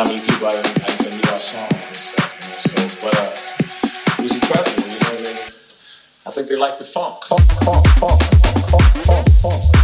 I I think they like the funk. funk, funk, funk, funk, funk, funk.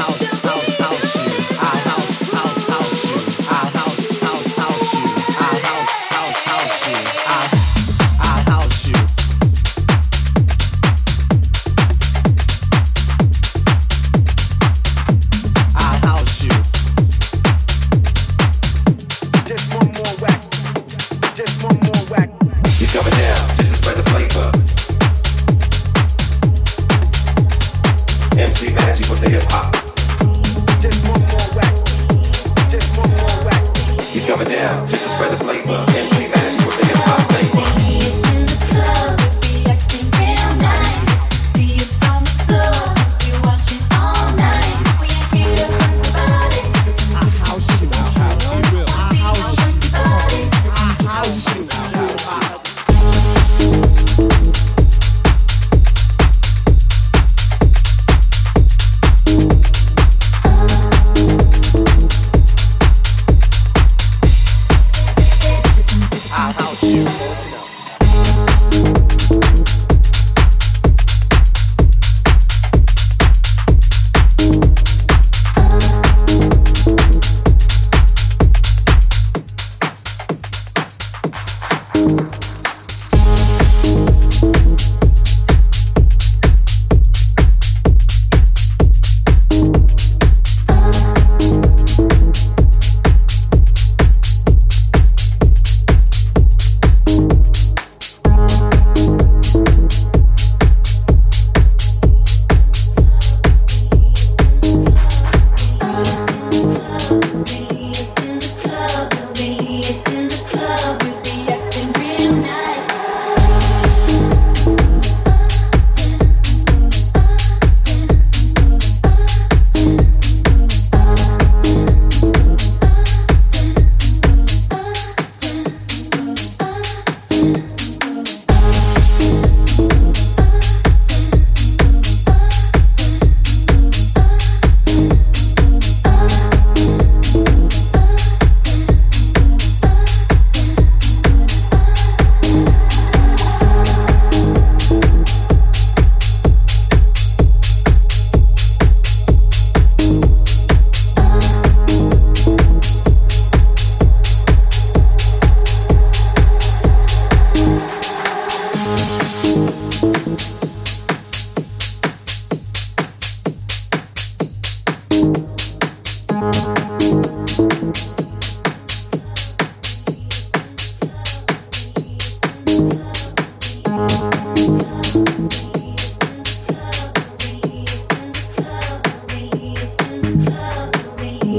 House